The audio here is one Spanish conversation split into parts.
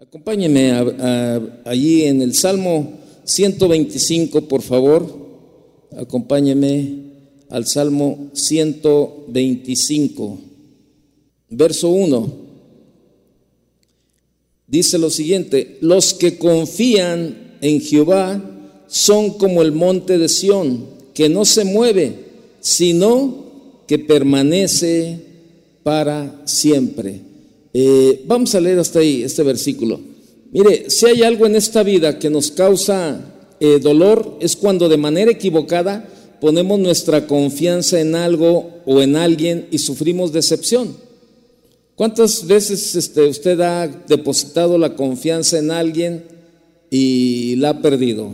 Acompáñeme allí en el Salmo 125, por favor. Acompáñeme al Salmo 125, verso 1. Dice lo siguiente, los que confían en Jehová son como el monte de Sión, que no se mueve, sino que permanece para siempre. Eh, vamos a leer hasta ahí este versículo. Mire, si hay algo en esta vida que nos causa eh, dolor, es cuando de manera equivocada ponemos nuestra confianza en algo o en alguien y sufrimos decepción. ¿Cuántas veces este, usted ha depositado la confianza en alguien y la ha perdido?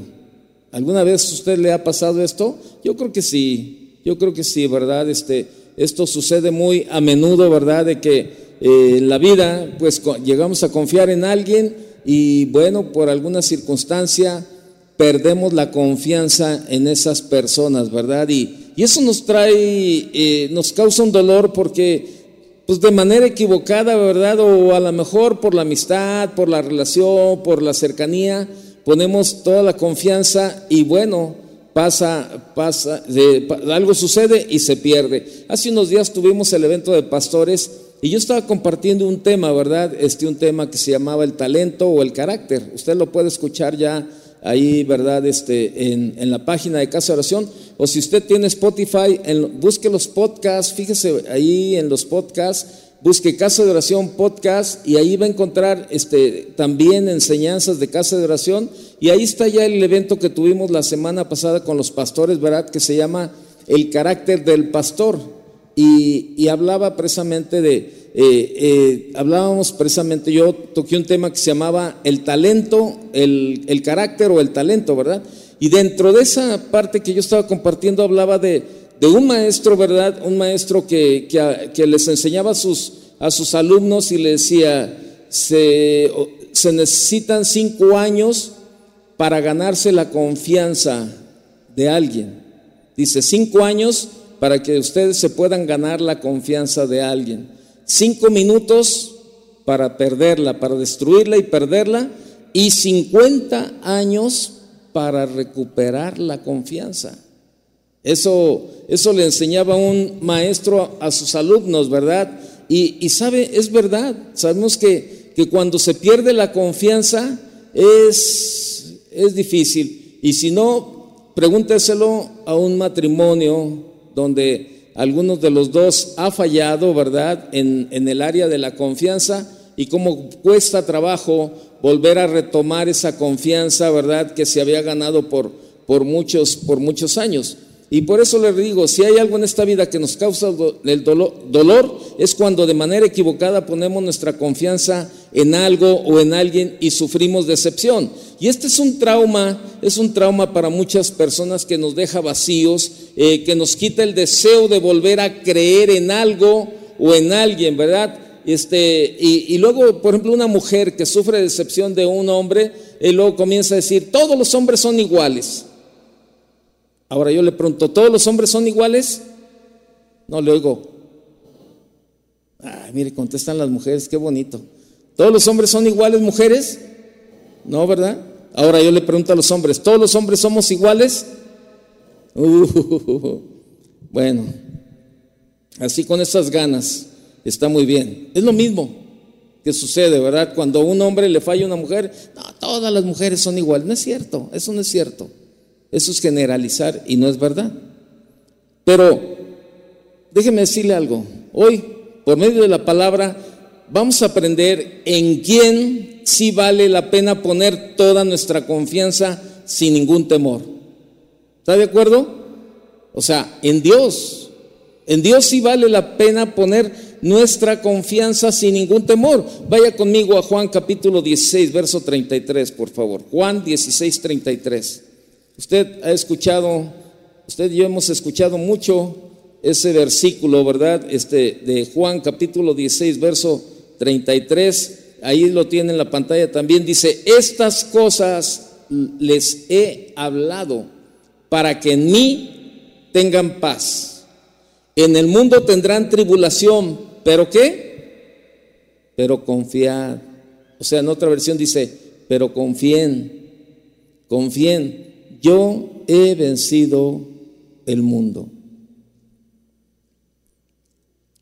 ¿Alguna vez usted le ha pasado esto? Yo creo que sí, yo creo que sí, ¿verdad? Este, esto sucede muy a menudo, ¿verdad? De que eh, en la vida, pues llegamos a confiar en alguien y bueno, por alguna circunstancia perdemos la confianza en esas personas, ¿verdad? Y, eso nos trae, eh, nos causa un dolor porque, pues de manera equivocada, ¿verdad? O a lo mejor por la amistad, por la relación, por la cercanía, ponemos toda la confianza y bueno, pasa, pasa, algo sucede y se pierde. Hace unos días tuvimos el evento de pastores y yo estaba compartiendo un tema, ¿verdad? Este, un tema que se llamaba el talento o el carácter. Usted lo puede escuchar ya ahí, ¿verdad? Este, en, en la página de Casa de Oración. O si usted tiene Spotify, busque los podcasts, fíjese ahí en los podcasts, busque Casa de Oración Podcast y ahí va a encontrar este, también enseñanzas de Casa de Oración. Y ahí está ya el evento que tuvimos la semana pasada con los pastores, ¿verdad? Que se llama El carácter del pastor y, hablaba precisamente de, eh, eh, hablábamos precisamente, yo toqué un tema que se llamaba el talento, el, carácter o el talento, ¿verdad? Y dentro de esa parte que yo estaba compartiendo hablaba de, un maestro, ¿verdad? Un maestro que, que, les enseñaba a sus, a sus alumnos y le decía, se, se necesitan cinco años para ganarse la confianza de alguien. Dice, cinco años para que ustedes se puedan ganar la confianza de alguien. Cinco minutos para perderla, para destruirla y perderla, y 50 años para recuperar la confianza. Eso, eso le enseñaba un maestro a sus alumnos, ¿verdad? Y, sabe, es verdad, sabemos que, que, cuando se pierde la confianza es, es difícil. Y si no, pregúnteselo a un matrimonio donde algunos de los dos ha fallado, ¿verdad?, en, el área de la confianza y cómo cuesta trabajo volver a retomar esa confianza, ¿verdad?, que se había ganado por, por, muchos, por muchos años. Y por eso les digo, si hay algo en esta vida que nos causa el dolor, es cuando de manera equivocada ponemos nuestra confianza en algo o en alguien y sufrimos decepción. Y este es un trauma, es un trauma para muchas personas que nos deja vacíos, eh, que nos quita el deseo de volver a creer en algo o en alguien, ¿verdad? Este, y, luego, por ejemplo, una mujer que sufre decepción de un hombre, y luego comienza a decir, todos los hombres son iguales. Ahora yo le pregunto, ¿todos los hombres son iguales? No le oigo. Ay, mire, contestan las mujeres, qué bonito. ¿Todos los hombres son iguales, mujeres? No, ¿verdad? Ahora yo le pregunto a los hombres, ¿todos los hombres somos iguales? Uh, bueno, así con esas ganas está muy bien. Es lo mismo que sucede, ¿verdad? Cuando a un hombre le falla a una mujer, no, todas las mujeres son iguales. No es cierto, eso no es cierto. Eso es generalizar y no es verdad. Pero déjeme decirle algo. Hoy, por medio de la palabra, vamos a aprender en quién sí vale la pena poner toda nuestra confianza sin ningún temor. ¿Está de acuerdo? O sea, en Dios. En Dios sí vale la pena poner nuestra confianza sin ningún temor. Vaya conmigo a Juan capítulo 16, verso 33, por favor. Juan 16, 33. Usted ha escuchado, usted y yo hemos escuchado mucho ese versículo, ¿verdad? Este de Juan capítulo 16, verso 33 ahí lo tiene en la pantalla también, dice, estas cosas les he hablado para que en mí tengan paz. En el mundo tendrán tribulación, pero ¿qué? Pero confiad. O sea, en otra versión dice, pero confíen, confíen, yo he vencido el mundo.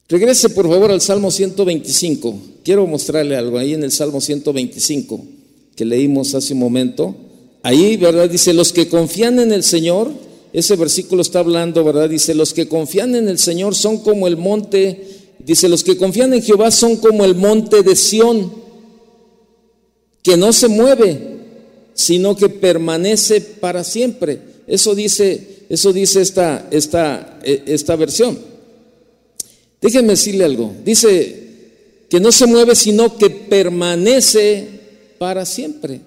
Regrese por favor al Salmo 125. Quiero mostrarle algo ahí en el Salmo 125 que leímos hace un momento. Ahí, ¿verdad? Dice, los que confían en el Señor, ese versículo está hablando, ¿verdad? Dice, los que confían en el Señor son como el monte, dice, los que confían en Jehová son como el monte de Sión, que no se mueve, sino que permanece para siempre. Eso dice, eso dice esta, esta, e, esta versión. Déjenme decirle algo. Dice que no se mueve, sino que permanece para siempre.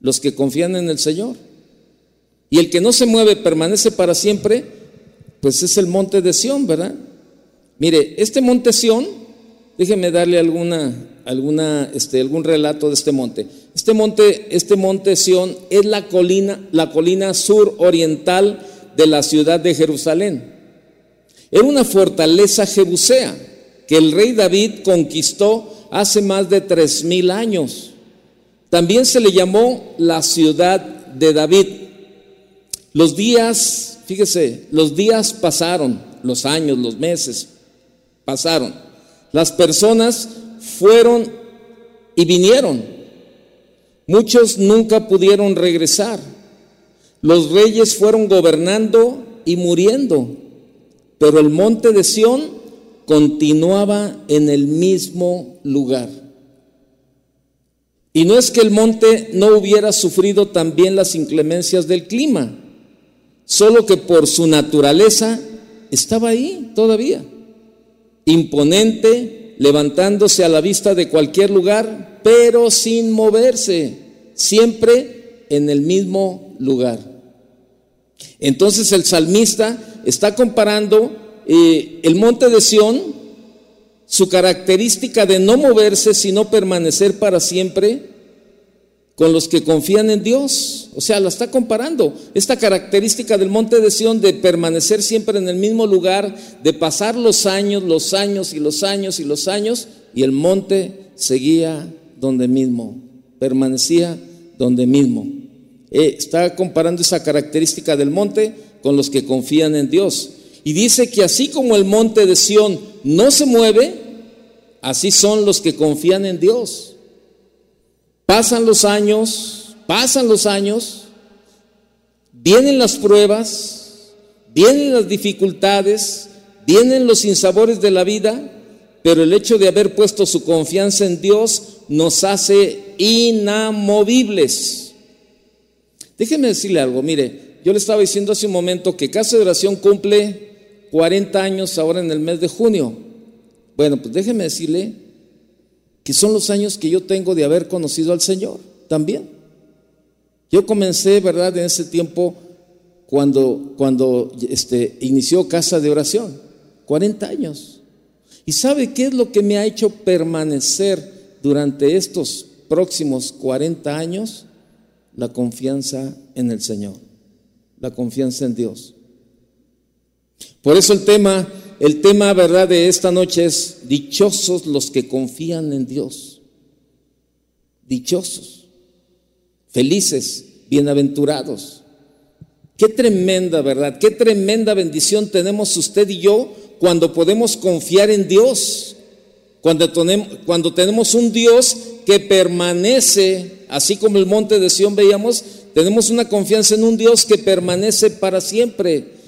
Los que confían en el Señor. Y el que no se mueve, permanece para siempre, pues es el monte de Sión, ¿verdad? Mire, este monte Sión, déjenme darle alguna, alguna, este, algún relato de este monte. Este monte, este monte Sión es la colina, la colina sur oriental de la ciudad de Jerusalén. Era una fortaleza jebusea que el rey David conquistó hace más de tres mil años. También se le llamó la ciudad de David. Los días, fíjese, los días pasaron, los años, los meses pasaron. Las personas fueron y vinieron. Muchos nunca pudieron regresar. Los reyes fueron gobernando y muriendo. Pero el monte de Sión continuaba en el mismo lugar. Y no es que el monte no hubiera sufrido también las inclemencias del clima, solo que por su naturaleza estaba ahí todavía, imponente, levantándose a la vista de cualquier lugar, pero sin moverse, siempre en el mismo lugar. Entonces el salmista está comparando eh, el monte de Sión, su característica de no moverse, sino permanecer para siempre, con los que confían en Dios. O sea, la está comparando. Esta característica del monte de Sión de permanecer siempre en el mismo lugar, de pasar los años, los años y los años y los años, y el monte seguía donde mismo, permanecía donde mismo. Eh, está comparando esa característica del monte con los que confían en Dios. Y dice que así como el monte de Sión no se mueve, así son los que confían en Dios. Pasan los años, pasan los años, vienen las pruebas, vienen las dificultades, vienen los sinsabores de la vida, pero el hecho de haber puesto su confianza en Dios nos hace inamovibles. Déjeme decirle algo, mire, yo le estaba diciendo hace un momento que Casa de Oración cumple 40 años ahora en el mes de junio. Bueno, pues déjeme decirle que son los años que yo tengo de haber conocido al Señor también. Yo comencé, ¿verdad?, en ese tiempo cuando, cuando este, inició Casa de Oración, 40 años. ¿Y sabe qué es lo que me ha hecho permanecer durante estos próximos 40 años? La confianza en el Señor la confianza en Dios. Por eso el tema, el tema, verdad, de esta noche es dichosos los que confían en Dios. Dichosos, felices, bienaventurados. Qué tremenda, verdad, qué tremenda bendición tenemos usted y yo cuando podemos confiar en Dios. Cuando tenemos, cuando tenemos un Dios que permanece, así como el monte de Sión veíamos, tenemos una confianza en un Dios que permanece para siempre.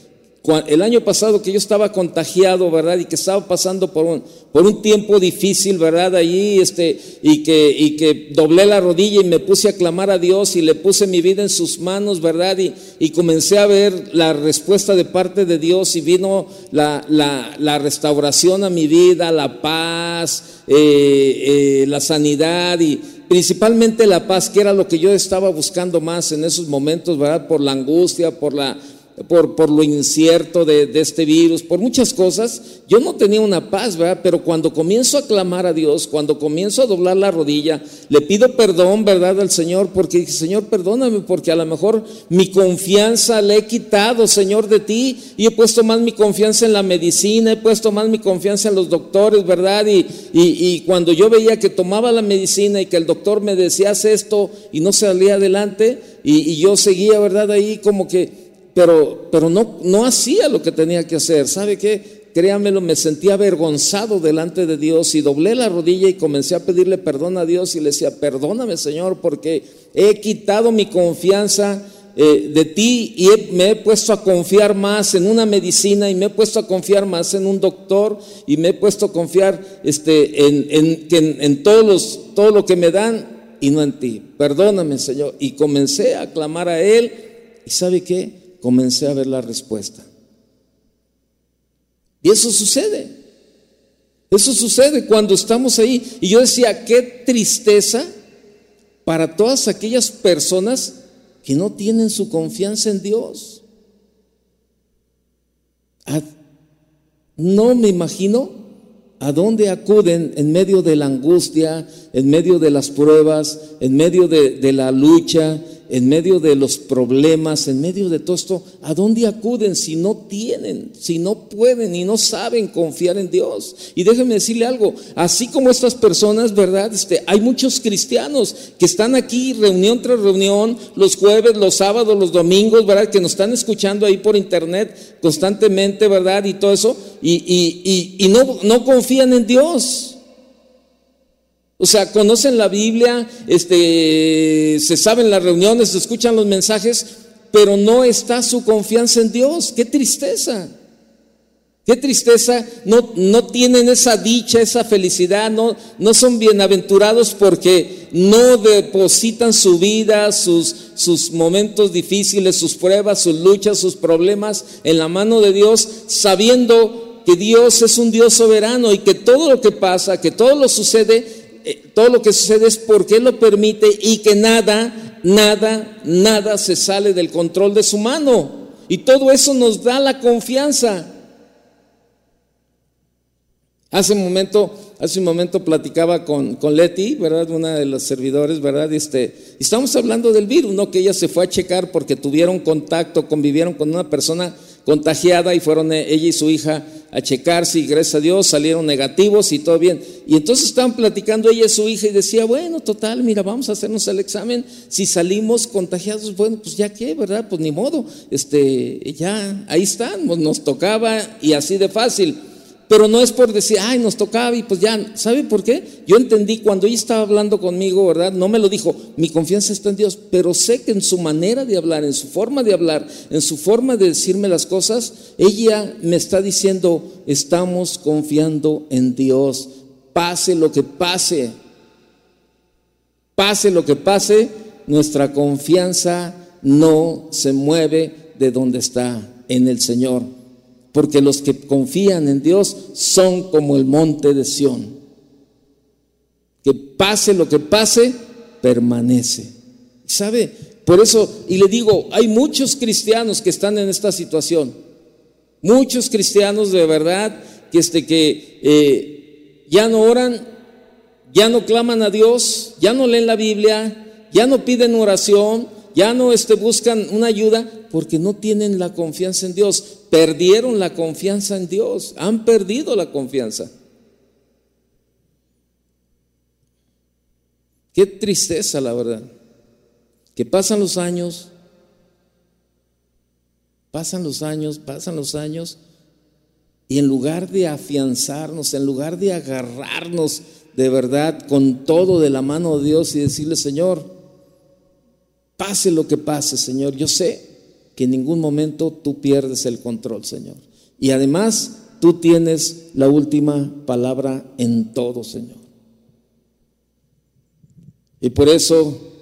El año pasado que yo estaba contagiado, ¿verdad? Y que estaba pasando por un, por un tiempo difícil, ¿verdad? Allí, este, y que, y que doblé la rodilla y me puse a clamar a Dios y le puse mi vida en sus manos, ¿verdad? Y, y comencé a ver la respuesta de parte de Dios y vino la, la, la restauración a mi vida, la paz, eh, eh, la sanidad y, principalmente la paz, que era lo que yo estaba buscando más en esos momentos, ¿verdad? Por la angustia, por la, por, por lo incierto de, este virus, por muchas cosas, yo no tenía una paz, ¿verdad? Pero cuando comienzo a clamar a Dios, cuando comienzo a doblar la rodilla, le pido perdón, ¿verdad? Al Señor, porque dije, Señor, perdóname, porque a lo mejor mi confianza le he quitado, Señor, de ti, y he puesto más mi confianza en la medicina, he puesto más mi confianza en los doctores, ¿verdad? Y, y, cuando yo veía que tomaba la medicina y que el doctor me decía, haz esto, y no salía adelante, y yo seguía, ¿verdad? Ahí como que pero, pero no, no hacía lo que tenía que hacer. ¿Sabe qué? Créamelo, me sentía avergonzado delante de Dios y doblé la rodilla y comencé a pedirle perdón a Dios y le decía, perdóname Señor, porque he quitado mi confianza eh, de ti y me he puesto a confiar más en una medicina y me he puesto a confiar más en un doctor y me he puesto a confiar este, en, en, en todos los, todo lo que me dan y no en ti. Perdóname Señor. Y comencé a clamar a Él y ¿sabe qué? Comencé a ver la respuesta. Y eso sucede. Eso sucede cuando estamos ahí. Y yo decía, qué tristeza para todas aquellas personas que no tienen su confianza en Dios. No me imagino a dónde acuden en medio de la angustia, en medio de las pruebas, en medio de, de la lucha, en medio de los problemas, en medio de todo esto, ¿a dónde acuden si no tienen, si no pueden y no saben confiar en Dios? Y déjenme decirle algo, así como estas personas, ¿verdad? Este, hay muchos cristianos que están aquí reunión tras reunión, los jueves, los sábados, los domingos, ¿verdad? Que nos están escuchando ahí por internet constantemente, ¿verdad? Y todo eso, y, y, y, no, no confían en Dios. O sea, conocen la Biblia, este, se saben las reuniones, se escuchan los mensajes, pero no está su confianza en Dios. Qué tristeza. Qué tristeza, no, no tienen esa dicha, esa felicidad, no, no son bienaventurados porque no depositan su vida, sus, sus momentos difíciles, sus pruebas, sus luchas, sus problemas en la mano de Dios, sabiendo que Dios es un Dios soberano y que todo lo que pasa, que todo lo sucede, eh, todo lo que sucede es porque lo permite y que nada, nada, nada se sale del control de su mano. Y todo eso nos da la confianza. Hace un momento, hace un momento platicaba con, con Leti, ¿verdad? Una de los servidores, ¿verdad? Este, y estamos hablando del virus, ¿no? Que ella se fue a checar porque tuvieron contacto, convivieron con una persona contagiada y fueron eh, ella y su hija a checarse y gracias a Dios salieron negativos y todo bien. Y entonces estaban platicando ella y su hija y decía, bueno, total, mira, vamos a hacernos el examen. Si salimos contagiados, bueno, pues ya qué, ¿verdad? Pues ni modo, este, ya, ahí están, nos tocaba y así de fácil. Pero no es por decir, ay, nos tocaba y pues ya, ¿sabe por qué? Yo entendí cuando ella estaba hablando conmigo, ¿verdad? No me lo dijo, mi confianza está en Dios, pero sé que en su manera de hablar, en su forma de hablar, en su forma de decirme las cosas, ella me está diciendo, estamos confiando en Dios, pase lo que pase, pase lo que pase, nuestra confianza no se mueve de donde está, en el Señor porque los que confían en Dios son como el monte de Sión. Que pase lo que pase, permanece. ¿Sabe? Por eso, y le digo, hay muchos cristianos que están en esta situación. Muchos cristianos de verdad que, este, que eh, ya no oran, ya no claman a Dios, ya no leen la Biblia, ya no piden oración, ya no este, buscan una ayuda porque no tienen la confianza en Dios. Perdieron la confianza en Dios, han perdido la confianza. Qué tristeza, la verdad. Que pasan los años, pasan los años, pasan los años, y en lugar de afianzarnos, en lugar de agarrarnos de verdad con todo de la mano de Dios y decirle, Señor, Pase lo que pase, Señor, yo sé que en ningún momento tú pierdes el control, Señor. Y además, tú tienes la última palabra en todo, Señor. Y por eso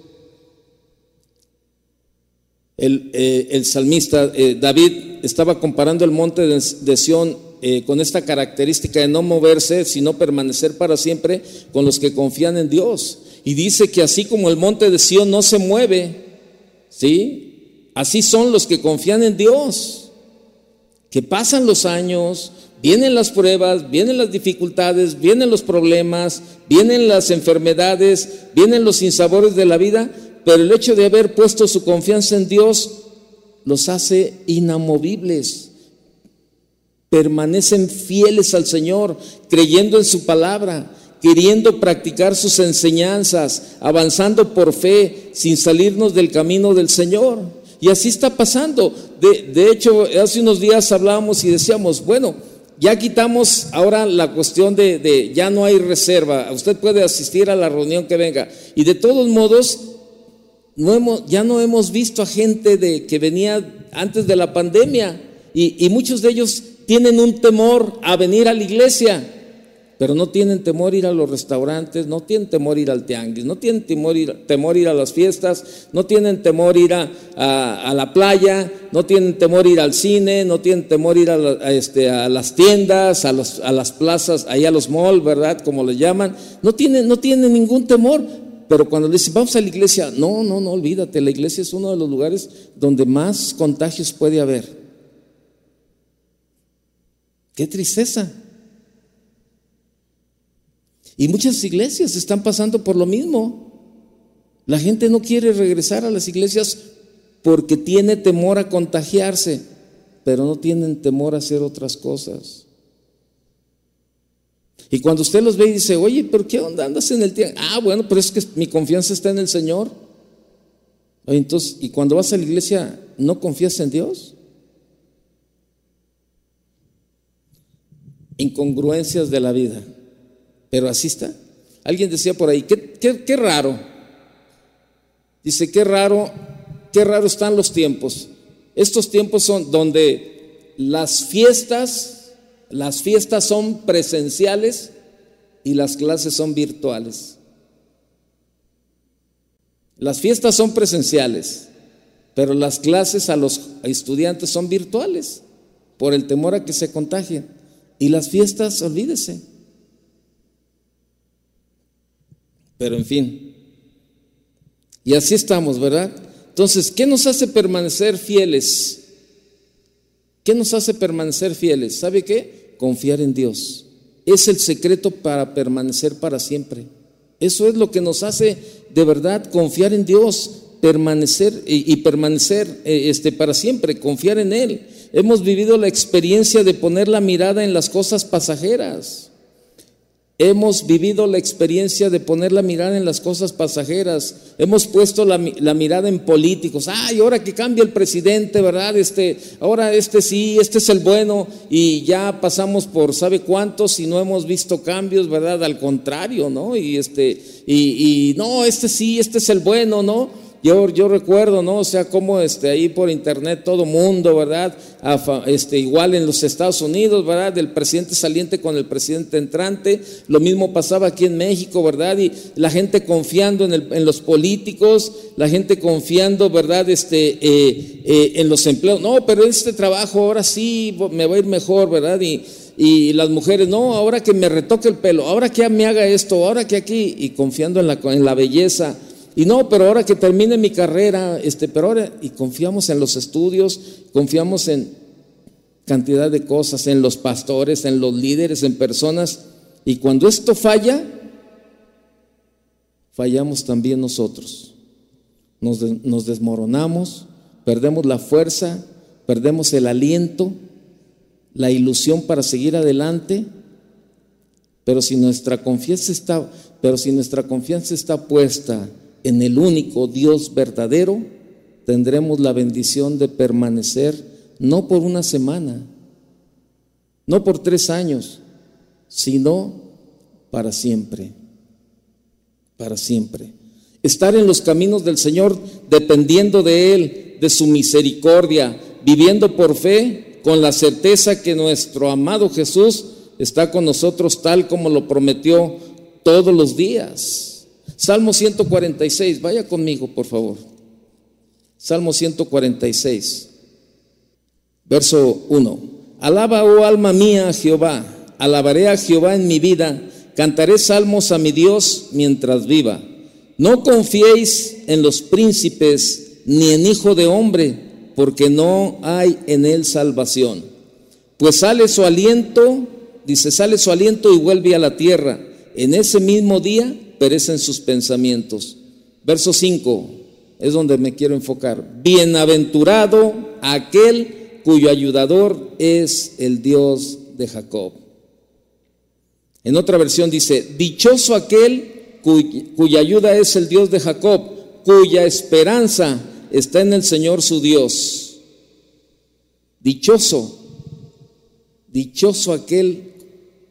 el, eh, salmista eh, David estaba comparando el monte de, Sión eh, con esta característica de no moverse, sino permanecer para siempre con los que confían en Dios. Y dice que así como el monte de Sión no se mueve, ¿sí? así son los que confían en Dios, que pasan los años, vienen las pruebas, vienen las dificultades, vienen los problemas, vienen las enfermedades, vienen los sinsabores de la vida, pero el hecho de haber puesto su confianza en Dios los hace inamovibles. Permanecen fieles al Señor, creyendo en su palabra, queriendo practicar sus enseñanzas, avanzando por fe, sin salirnos del camino del Señor. Y así está pasando. De, hecho, hace unos días hablábamos y decíamos, bueno, ya quitamos ahora la cuestión de, de, ya no hay reserva, usted puede asistir a la reunión que venga. Y de todos modos, no hemos, ya no hemos visto a gente de, que venía antes de la pandemia y, muchos de ellos tienen un temor a venir a la iglesia, pero no tienen temor ir a los restaurantes, no tienen temor ir al tianguis, no tienen temor ir, temor ir a las fiestas, no tienen temor ir a, a, la playa, no tienen temor ir al cine, no tienen temor ir a, este, a las tiendas, a, los, a las plazas, allá a los malls, ¿verdad? Como le llaman, no tienen, no tienen ningún temor pero cuando le dicen, vamos a la iglesia, no, no, no, olvídate, la iglesia es uno de los lugares donde más contagios puede haber. Qué tristeza. Y muchas iglesias están pasando por lo mismo. La gente no quiere regresar a las iglesias porque tiene temor a contagiarse, pero no tienen temor a hacer otras cosas. Y cuando usted los ve y dice, oye, pero ¿qué onda? Andas en el tiempo. Ah, bueno, pero es que mi confianza está en el Señor. Entonces, y cuando vas a la iglesia, ¿no confías en Dios? Incongruencias de la vida. Pero así está. Alguien decía por ahí, qué, qué, raro. Dice, qué raro, qué raro están los tiempos. Estos tiempos son donde las fiestas las fiestas son presenciales y las clases son virtuales. Las fiestas son presenciales, pero las clases a los estudiantes son virtuales por el temor a que se contagien. Y las fiestas, olvídese. Pero en fin. Y así estamos, ¿verdad? Entonces, ¿qué nos hace permanecer fieles? ¿Qué nos hace permanecer fieles? ¿Sabe qué? confiar en Dios. Es el secreto para permanecer para siempre. Eso es lo que nos hace de verdad confiar en Dios, permanecer y, permanecer eh, este, para siempre, confiar en Él. Hemos vivido la experiencia de poner la mirada en las cosas pasajeras. Hemos vivido la experiencia de poner la mirada en las cosas pasajeras. Hemos puesto la, mirada en políticos. Ay, ahora que cambia el presidente, ¿verdad? Este, ahora este sí, este es el bueno. Y ya pasamos por sabe cuántos y no hemos visto cambios, ¿verdad? Al contrario, ¿no? Y este, y, y no, este sí, este es el bueno, ¿no? Yo, yo recuerdo, ¿no? O sea, como este, ahí por internet todo mundo, ¿verdad? Este, igual en los Estados Unidos, ¿verdad? Del presidente saliente con el presidente entrante. Lo mismo pasaba aquí en México, ¿verdad? Y la gente confiando en, el, en los políticos, la gente confiando, ¿verdad? Este, eh, eh, en los empleos. No, pero este trabajo ahora sí me va a ir mejor, ¿verdad? Y, y las mujeres, no, ahora que me retoque el pelo, ahora que me haga esto, ahora que aquí, y confiando en la, en la belleza y no, pero ahora que termine mi carrera, este, pero ahora, y confiamos en los estudios, confiamos en cantidad de cosas, en los pastores, en los líderes, en personas, y cuando esto falla, fallamos también nosotros. Nos, nos desmoronamos, perdemos la fuerza, perdemos el aliento, la ilusión para seguir adelante, pero si nuestra confianza está, pero si nuestra confianza está puesta en el único Dios verdadero, tendremos la bendición de permanecer no por una semana, no por tres años, sino para siempre, para siempre. Estar en los caminos del Señor dependiendo de Él, de su misericordia, viviendo por fe, con la certeza que nuestro amado Jesús está con nosotros tal como lo prometió todos los días. Salmo 146, vaya conmigo, por favor. Salmo 146, verso 1. Alaba, oh alma mía, a Jehová. Alabaré a Jehová en mi vida. Cantaré salmos a mi Dios mientras viva. No confiéis en los príncipes ni en hijo de hombre, porque no hay en él salvación. Pues sale su aliento, dice, sale su aliento y vuelve a la tierra. En ese mismo día perecen sus pensamientos. Verso 5 es donde me quiero enfocar. Bienaventurado aquel cuyo ayudador es el Dios de Jacob. En otra versión dice, dichoso aquel cuya ayuda es el Dios de Jacob, cuya esperanza está en el Señor su Dios. Dichoso, dichoso aquel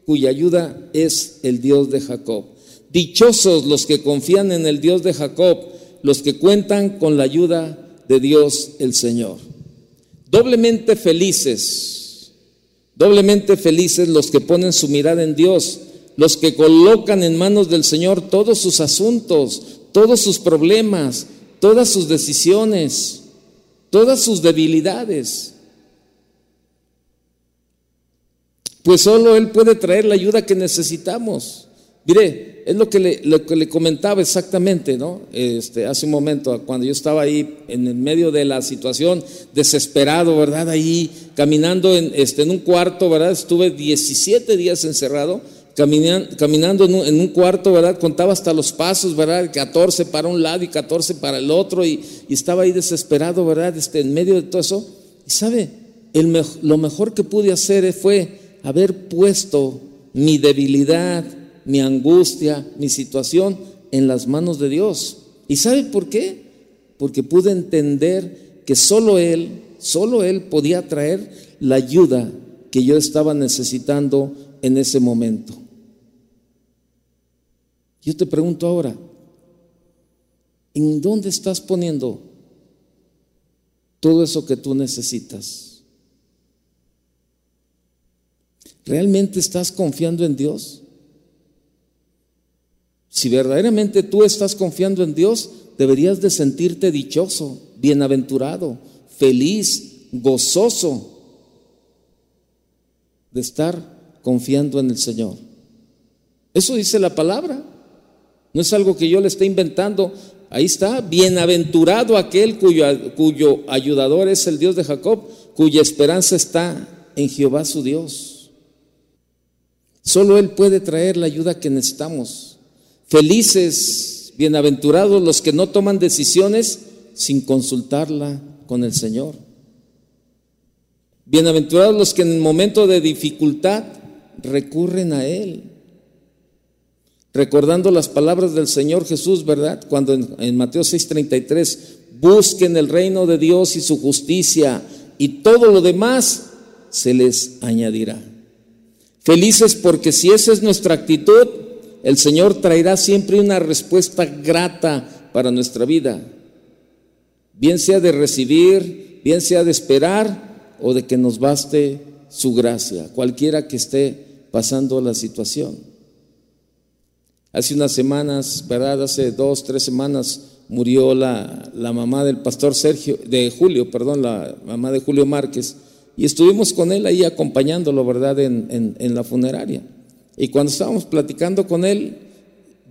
cuya ayuda es el Dios de Jacob. Dichosos los que confían en el Dios de Jacob, los que cuentan con la ayuda de Dios el Señor. Doblemente felices, doblemente felices los que ponen su mirada en Dios, los que colocan en manos del Señor todos sus asuntos, todos sus problemas, todas sus decisiones, todas sus debilidades. Pues solo Él puede traer la ayuda que necesitamos. Mire, es lo que le, comentaba exactamente, ¿no? Este, hace un momento, cuando yo estaba ahí en el medio de la situación, desesperado, ¿verdad? Ahí caminando en, este, en un cuarto, ¿verdad? Estuve 17 días encerrado caminando en un, cuarto, ¿verdad? Contaba hasta los pasos, ¿verdad? 14 para un lado y 14 para el otro y, estaba ahí desesperado, ¿verdad? Este, en medio de todo eso. Y sabe, lo mejor que pude hacer fue haber puesto mi debilidad, mi angustia, mi situación en las manos de Dios. ¿Y sabe por qué? Porque pude entender que solo Él, solo Él podía traer la ayuda que yo estaba necesitando en ese momento. Yo te pregunto ahora, ¿en dónde estás poniendo todo eso que tú necesitas? ¿Realmente estás confiando en Dios? Si verdaderamente tú estás confiando en Dios, deberías de sentirte dichoso, bienaventurado, feliz, gozoso de estar confiando en el Señor. Eso dice la palabra. No es algo que yo le esté inventando. Ahí está, bienaventurado aquel cuyo, cuyo ayudador es el Dios de Jacob, cuya esperanza está en Jehová su Dios. Solo Él puede traer la ayuda que necesitamos. Felices, bienaventurados los que no toman decisiones sin consultarla con el Señor. Bienaventurados los que en el momento de dificultad recurren a Él recordando las palabras del Señor Jesús, ¿verdad? Cuando en, Mateo 6:33, busquen el reino de Dios y su justicia y todo lo demás se les añadirá. Felices porque si esa es nuestra actitud, el Señor traerá siempre una respuesta grata para nuestra vida. Bien sea de recibir, bien sea de esperar o de que nos baste su gracia, cualquiera que esté pasando la situación. Hace unas semanas, ¿verdad? Hace dos, tres semanas murió la, mamá del pastor Sergio, de Julio, perdón, la mamá de Julio Márquez, y estuvimos con él ahí acompañándolo, ¿verdad?, en, la funeraria. Y cuando estábamos platicando con él,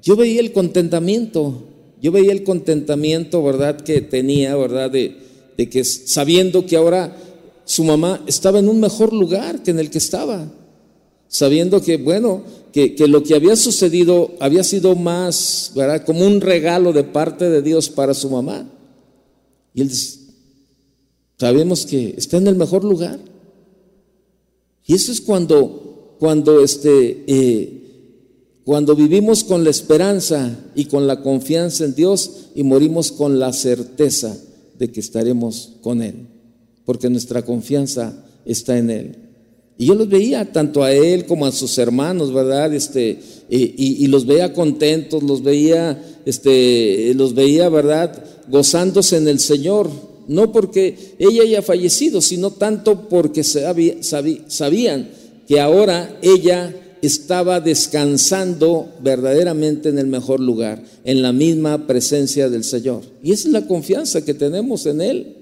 yo veía el contentamiento, yo veía el contentamiento, ¿verdad?, que tenía, ¿verdad?, de, que sabiendo que ahora su mamá estaba en un mejor lugar que en el que estaba, sabiendo que, bueno, que, lo que había sucedido había sido más, ¿verdad? Como un regalo de parte de Dios para su mamá. Y él dice, sabemos que está en el mejor lugar. Y eso es cuando, cuando, este, eh, cuando vivimos con la esperanza y con la confianza en Dios y morimos con la certeza de que estaremos con Él, porque nuestra confianza está en Él. Y yo los veía tanto a él como a sus hermanos, ¿verdad? Este, y, los veía contentos, los veía, este, los veía, ¿verdad? Gozándose en el Señor. No porque ella haya fallecido, sino tanto porque sabían que ahora ella estaba descansando verdaderamente en el mejor lugar, en la misma presencia del Señor. Y esa es la confianza que tenemos en Él.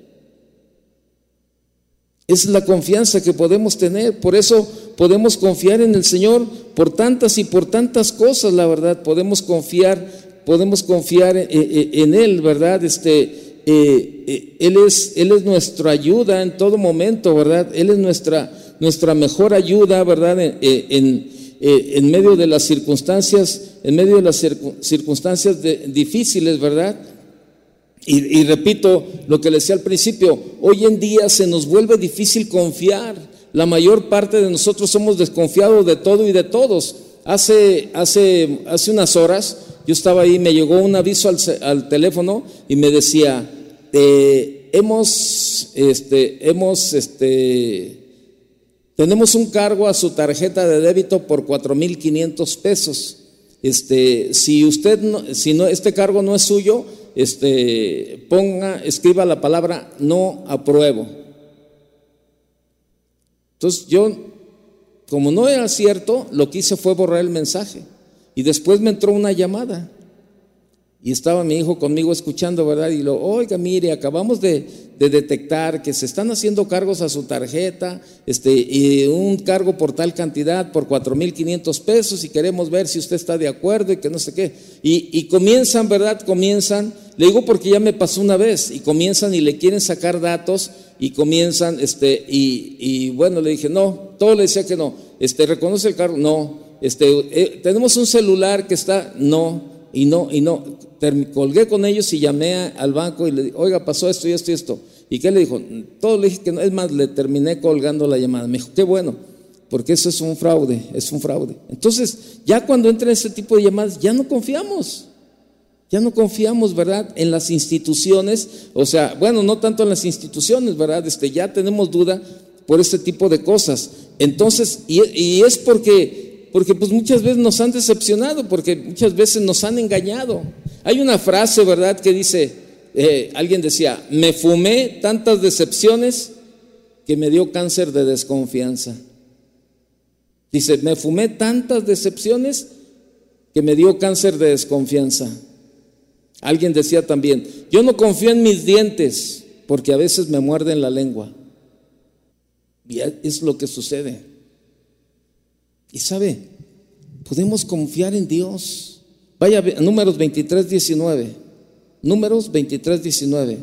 Es la confianza que podemos tener. Por eso podemos confiar en el Señor por tantas y por tantas cosas, la verdad. Podemos confiar, podemos confiar en, Él, ¿verdad? Este, eh, eh, él, es, él es nuestra ayuda en todo momento, ¿verdad? Él es nuestra, nuestra mejor ayuda, ¿verdad? En, en, medio de las circunstancias, en medio de las circunstancias difíciles, ¿verdad? Y, repito lo que le decía al principio, hoy en día se nos vuelve difícil confiar. La mayor parte de nosotros somos desconfiados de todo y de todos. Hace, hace, hace unas horas yo estaba ahí, me llegó un aviso al, teléfono y me decía, eh, hemos, este, hemos, este, tenemos un cargo a su tarjeta de débito por 4.500 pesos. Este, si usted no, si no, este cargo no es suyo, este, ponga, escriba la palabra no apruebo. Entonces yo, como no era cierto, lo que hice fue borrar el mensaje. Y después me entró una llamada. Y estaba mi hijo conmigo escuchando, ¿verdad? Y lo, oiga, mire, acabamos de, detectar que se están haciendo cargos a su tarjeta, este, y un cargo por tal cantidad, por 4.500 pesos, y queremos ver si usted está de acuerdo y que no sé qué. Y, y comienzan, ¿verdad? Comienzan, le digo porque ya me pasó una vez, y comienzan y le quieren sacar datos, y comienzan, este, y, y bueno, le dije, no, todo le decía que no, este, ¿reconoce el cargo? No este, eh, tenemos un celular que está, no, y no, y no. colgué con ellos y llamé al banco y le dije, oiga, pasó esto y esto y esto. ¿Y qué le dijo? Todo le dije que no, es más, le terminé colgando la llamada. Me dijo, qué bueno, porque eso es un fraude, es un fraude. Entonces, ya cuando entra ese tipo de llamadas, ya no confiamos. Ya no confiamos, ¿verdad? En las instituciones, o sea, bueno, no tanto en las instituciones, ¿verdad? Este, ya tenemos duda por este tipo de cosas. Entonces, y, y es porque porque pues muchas veces nos han decepcionado, porque muchas veces nos han engañado. Hay una frase, ¿verdad?, que dice, eh, alguien decía, me fumé tantas decepciones que me dio cáncer de desconfianza. Dice, me fumé tantas decepciones que me dio cáncer de desconfianza. Alguien decía también, yo no confío en mis dientes porque a veces me muerden la lengua. Y es lo que sucede. Y sabe, podemos confiar en Dios. Vaya números 23, 19. Números 23, 19.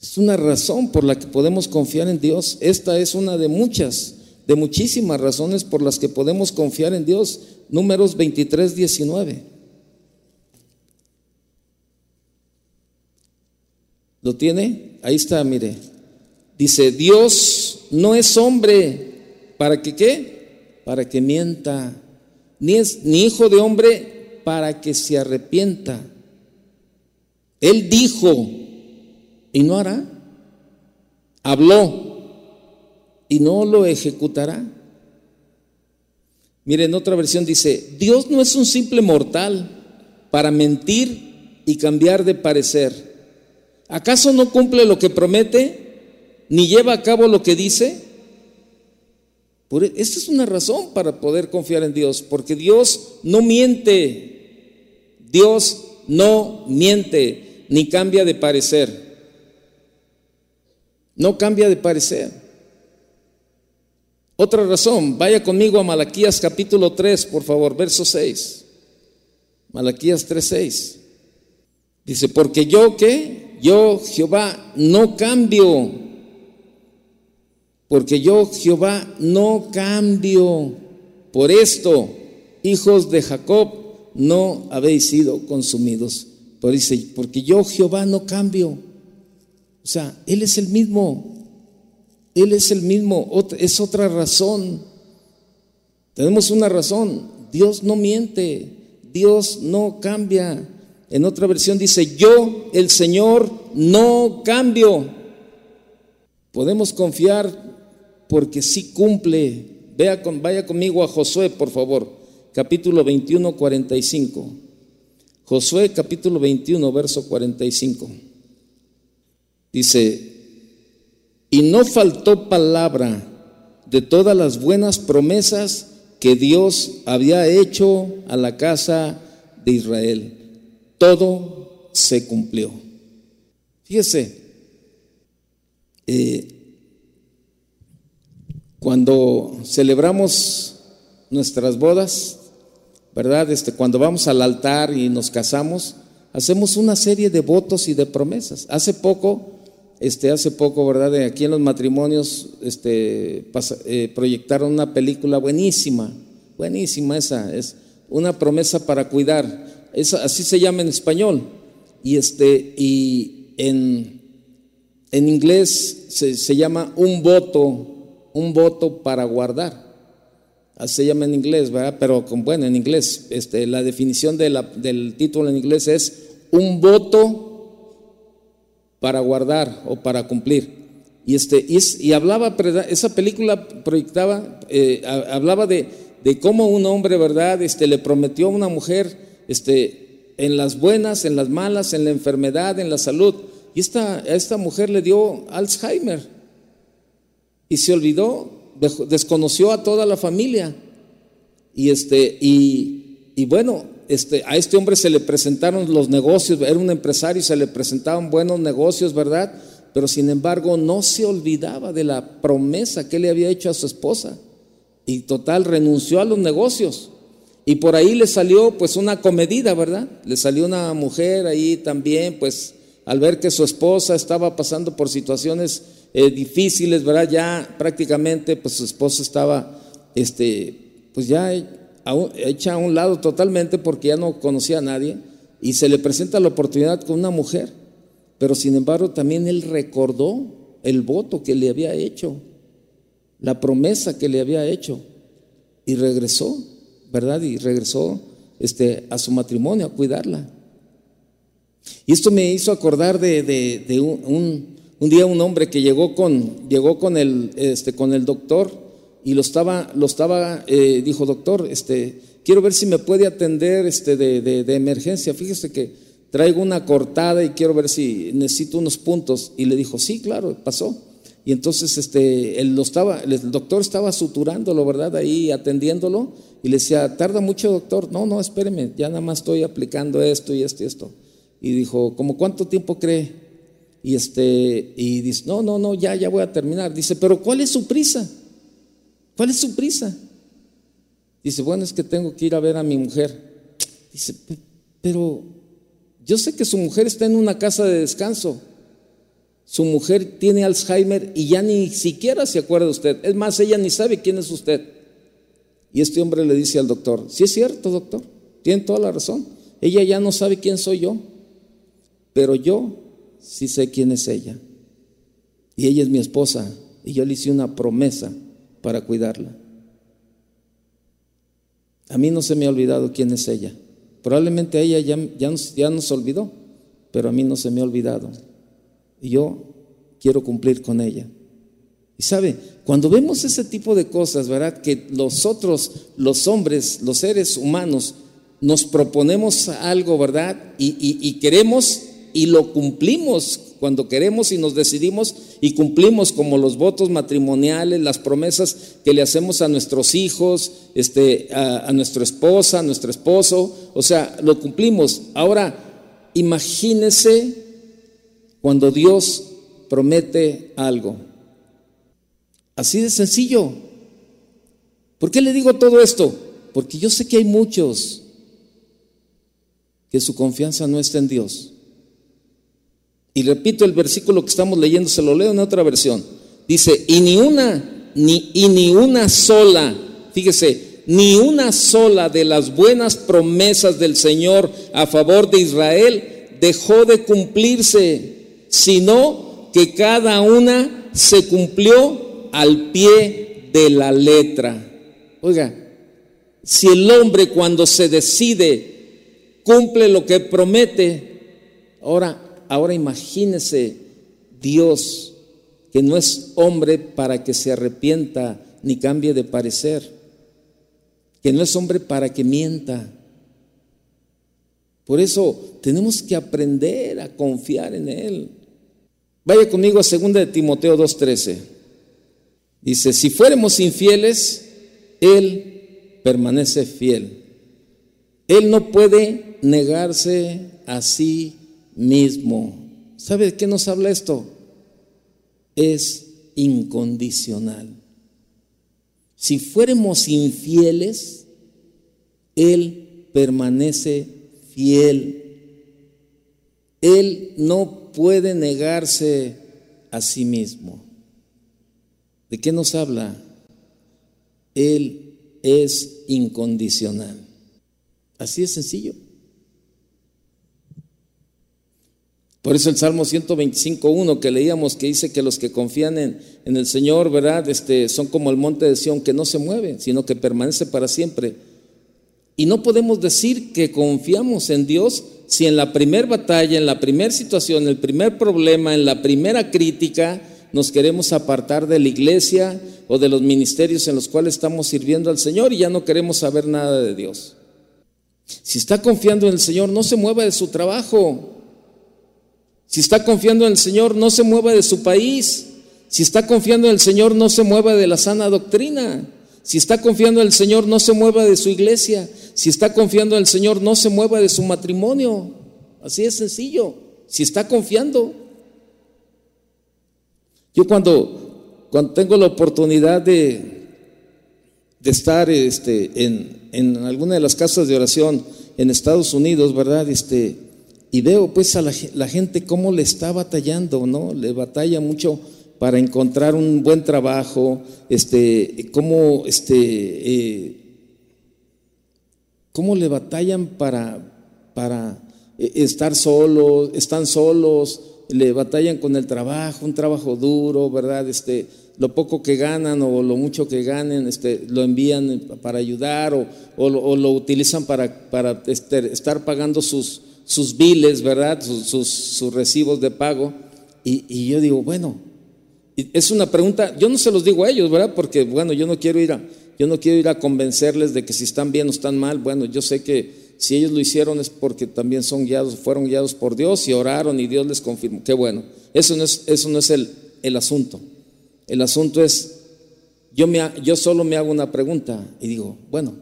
Es una razón por la que podemos confiar en Dios. Esta es una de muchas, de muchísimas razones por las que podemos confiar en Dios. Números 23, 19. ¿Lo tiene? Ahí está, mire. Dice, Dios no es hombre ¿Para que qué? Para que mienta. Ni es ni hijo de hombre para que se arrepienta. Él dijo y no hará. Habló y no lo ejecutará. Miren, otra versión dice, Dios no es un simple mortal para mentir y cambiar de parecer. ¿Acaso no cumple lo que promete? ¿Ni lleva a cabo lo que dice? E, esta es una razón para poder confiar en Dios, porque Dios no miente, Dios no miente, ni cambia de parecer. No cambia de parecer. Otra razón, vaya conmigo a Malaquías capítulo 3, por favor, verso 6. Malaquías 3, 6. Dice, porque yo que, yo Jehová no cambio porque yo Jehová no cambio. Por esto, hijos de Jacob, no habéis sido consumidos. Pero dice, porque yo Jehová no cambio. O sea, Él es el mismo. Él es el mismo. Es otra razón. Tenemos una razón. Dios no miente. Dios no cambia. En otra versión dice, yo, el Señor, no cambio. Podemos confiar porque sí cumple. Vaya conmigo a Josué, por favor, capítulo 21, 45. Josué capítulo 21, verso 45. Dice, y no faltó palabra de todas las buenas promesas que Dios había hecho a la casa de Israel. Todo se cumplió. Fíjese, eh, cuando celebramos nuestras bodas, ¿verdad? Este, cuando vamos al altar y nos casamos, hacemos una serie de votos y de promesas. Hace poco, este, hace poco, ¿verdad? Aquí en los matrimonios este, eh, proyectaron una película buenísima, buenísima esa, es una promesa para cuidar. Esa, así se llama en español. Y, este, y en, en inglés se, se llama un voto, un voto para guardar. Así se llama en inglés, ¿verdad? Pero bueno, en inglés, este, la definición de del título en inglés es un voto para guardar o para cumplir. Y, este, y, hablaba, esa película proyectaba, eh, hablaba de, de, cómo un hombre, ¿verdad? Este, le prometió a una mujer, este, en las buenas, en las malas, en la enfermedad, en la salud. Y esta, esta mujer le dio Alzheimer y se olvidó, desconoció a toda la familia. Y, este, y, y bueno, este, a este hombre se le presentaron los negocios, era un empresario se le presentaban buenos negocios, ¿verdad? Pero sin embargo no se olvidaba de la promesa que le había hecho a su esposa. Y total, renunció a los negocios. Y por ahí le salió pues una comedida, ¿verdad? Le salió una mujer ahí también, pues al ver que su esposa estaba pasando por situaciones eh, difíciles, ¿verdad? Ya prácticamente pues su esposa estaba, este, pues ya hecha a un lado totalmente porque ya no conocía a nadie y se le presenta la oportunidad con una mujer, pero sin embargo también él recordó el voto que le había hecho, la promesa que le había hecho y regresó, ¿verdad? Y regresó este, a su matrimonio a cuidarla. Y esto me hizo acordar de, un, un, día un hombre que llegó con, llegó con, el, este, con el doctor y lo estaba, lo estaba eh, dijo, doctor, este, quiero ver si me puede atender este, de, emergencia. Fíjese que traigo una cortada y quiero ver si necesito unos puntos. Y le dijo, sí, claro, pasó. Y entonces este, lo estaba, el doctor estaba suturándolo, ¿verdad? Ahí atendiéndolo. Y le decía, ¿tarda mucho, doctor? No, no, espéreme, ya nada más estoy aplicando esto y esto y esto. Y dijo, ¿cómo cuánto tiempo cree? Y, este, y dice, no, no, no, ya, ya voy a terminar. Dice, pero ¿cuál es su prisa? ¿Cuál es su prisa? Dice, bueno, es que tengo que ir a ver a mi mujer. Dice, pero yo sé que su mujer está en una casa de descanso. Su mujer tiene Alzheimer y ya ni siquiera se acuerda de usted. Es más, ella ni sabe quién es usted. Y este hombre le dice al doctor, sí es cierto, doctor, tiene toda la razón. Ella ya no sabe quién soy yo, pero yo sí sé quién es ella. Y ella es mi esposa y yo le hice una promesa para cuidarla. A mí no se me ha olvidado quién es ella. Probablemente a ella ya, ya, nos, ya nos olvidó, pero a mí no se me ha olvidado. Y yo quiero cumplir con ella. Y sabe, cuando vemos ese tipo de cosas, ¿verdad? Que nosotros, los hombres, los seres humanos, nos proponemos algo, ¿verdad? Y, y queremos y lo cumplimos cuando queremos y nos decidimos y cumplimos como los votos matrimoniales, las promesas que le hacemos a nuestros hijos, este, a, a nuestra esposa, a nuestro esposo, o sea, lo cumplimos. Ahora, imagínese cuando Dios promete algo. Así de sencillo. ¿Por qué le digo todo esto? Porque yo sé que hay muchos que su confianza no está en Dios. Y repito el versículo que estamos leyendo, se lo leo en otra versión. Dice, y ni una, ni, y ni una sola, fíjese, ni una sola de las buenas promesas del Señor a favor de Israel dejó de cumplirse, sino que cada una se cumplió al pie de la letra. Oiga, si el hombre cuando se decide cumple lo que promete, ahora Ahora imagínese Dios, que no es hombre para que se arrepienta ni cambie de parecer, que no es hombre para que mienta. Por eso tenemos que aprender a confiar en Él. Vaya conmigo a 2 de Timoteo 2.13. Dice, si fuéramos infieles, Él permanece fiel. Él no puede negarse a sí mismo. ¿Sabe de qué nos habla esto? Es incondicional. Si fuéramos infieles, Él permanece fiel. Él no puede negarse a sí mismo. ¿De qué nos habla? Él es incondicional. Así es sencillo. Por eso el Salmo 125.1 que leíamos que dice que los que confían en, el Señor, ¿verdad? Este, son como el monte de Sión que no se mueve, sino que permanece para siempre. Y no podemos decir que confiamos en Dios si en la primera batalla, en la primera situación, en el primer problema, en la primera crítica, nos queremos apartar de la iglesia o de los ministerios en los cuales estamos sirviendo al Señor y ya no queremos saber nada de Dios. Si está confiando en el Señor, no se mueva de su trabajo. Si está confiando en el Señor, no se mueva de su país. Si está confiando en el Señor, no se mueva de la sana doctrina. Si está confiando en el Señor, no se mueva de su iglesia. Si está confiando en el Señor, no se mueva de su matrimonio. Así es sencillo. Si está confiando. Yo cuando, cuando tengo la oportunidad de, de estar este, en, en alguna de las casas de oración en Estados Unidos, ¿verdad? Este, y veo pues a la, gente cómo le está batallando, ¿no? Le batalla mucho para encontrar un buen trabajo, este, cómo, este, eh, cómo le batallan para, para eh, estar solos, están solos, le batallan con el trabajo, un trabajo duro, ¿verdad? Este, lo poco que ganan o lo mucho que ganen, este, lo envían para ayudar o, o, lo, utilizan para, para este, estar pagando sus, sus biles, ¿verdad? Sus, recibos de pago. Y, yo digo, bueno, es una pregunta, yo no se los digo a ellos, ¿verdad? Porque, bueno, yo no quiero ir a, yo no quiero ir a convencerles de que si están bien o están mal. Bueno, yo sé que si ellos lo hicieron es porque también son guiados, fueron guiados por Dios y oraron y Dios les confirmó. Qué bueno. Eso no es, eso no es el, el asunto. El asunto es, yo, me, yo solo me hago una pregunta y digo, bueno,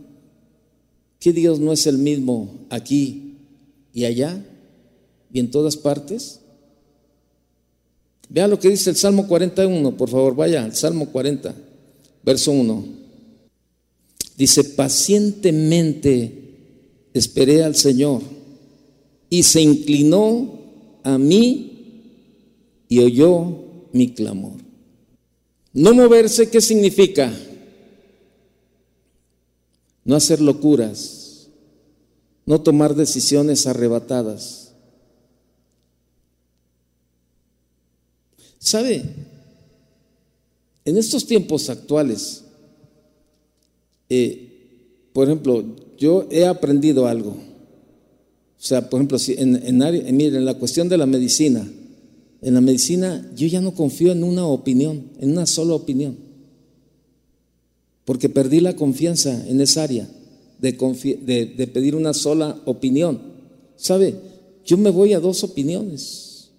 ¿qué Dios no es el mismo aquí y allá y en todas partes? Vea lo que dice el Salmo 41, por favor, vaya al Salmo 40, verso 1. Dice, pacientemente esperé al Señor y se inclinó a mí y oyó mi clamor. No moverse, ¿qué significa? No hacer locuras no tomar decisiones arrebatadas. ¿Sabe? En estos tiempos actuales, eh, por ejemplo, yo he aprendido algo. O sea, por ejemplo, si en, en, en la cuestión de la medicina, en la medicina yo ya no confío en una opinión, en una sola opinión, porque perdí la confianza en esa área de, pedir una sola opinión. ¿Sabe? Yo me voy a dos opiniones.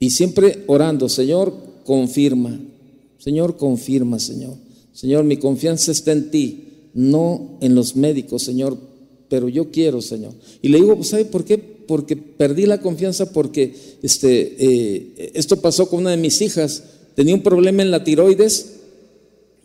Y siempre orando, Señor, confirma. Señor, confirma, Señor. Señor, mi confianza está en ti, no en los médicos, Señor, pero yo quiero, Señor. Y le digo, ¿sabe por qué? Porque perdí la confianza porque este, eh, esto pasó con una de mis hijas. Tenía un problema en la tiroides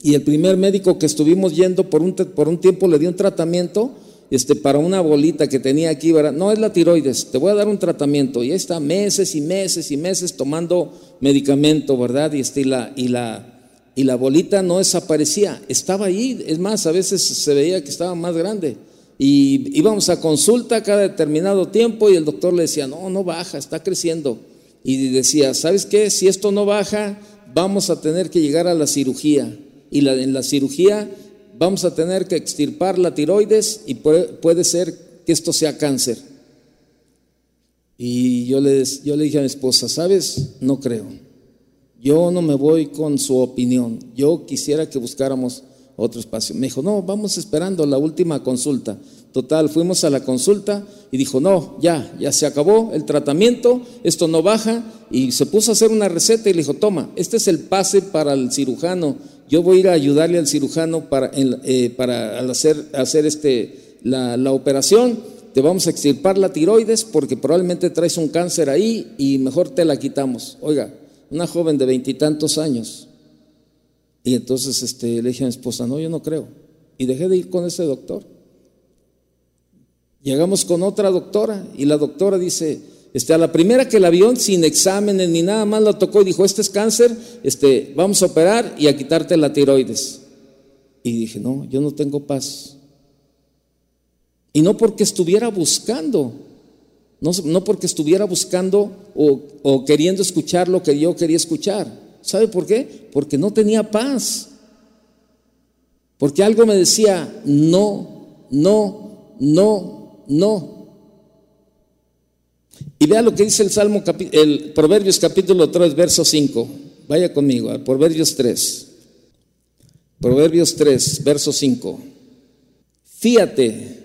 y el primer médico que estuvimos yendo por un, por un tiempo le dio un tratamiento este, para una bolita que tenía aquí, ¿verdad? No es la tiroides, te voy a dar un tratamiento. Y ahí está meses y meses y meses tomando medicamento, ¿verdad? Y, este, y, la, y, la, y la bolita no desaparecía, estaba ahí. Es más, a veces se veía que estaba más grande. Y íbamos a consulta cada determinado tiempo y el doctor le decía, no, no baja, está creciendo. Y decía, ¿sabes qué? Si esto no baja, vamos a tener que llegar a la cirugía y la, en la cirugía vamos a tener que extirpar la tiroides y puede, ser que esto sea cáncer. Y yo le, yo le dije a mi esposa, ¿sabes? No creo. Yo no me voy con su opinión. Yo quisiera que buscáramos otro espacio. Me dijo, no, vamos esperando la última consulta. Total, fuimos a la consulta y dijo, no, ya, ya se acabó el tratamiento, esto no baja. Y se puso a hacer una receta y le dijo, toma, este es el pase para el cirujano yo voy a ir a ayudarle al cirujano para, eh, para hacer, hacer este, la, la, operación, te vamos a extirpar la tiroides porque probablemente traes un cáncer ahí y mejor te la quitamos. Oiga, una joven de veintitantos años. Y entonces este, le dije a mi esposa, no, yo no creo. Y dejé de ir con ese doctor. Llegamos con otra doctora y la doctora dice, Este, a la primera que la vio, sin exámenes ni nada más, la tocó y dijo, este es cáncer, este, vamos a operar y a quitarte la tiroides. Y dije, no, yo no tengo paz. Y no porque estuviera buscando, no, no porque estuviera buscando o, o queriendo escuchar lo que yo quería escuchar. ¿Sabe por qué? Porque no tenía paz. Porque algo me decía, no, no, no, no. Y vea lo que dice el Salmo, el Proverbios capítulo 3, verso 5. Vaya conmigo, al Proverbios 3. Proverbios 3, verso 5. Fíjate.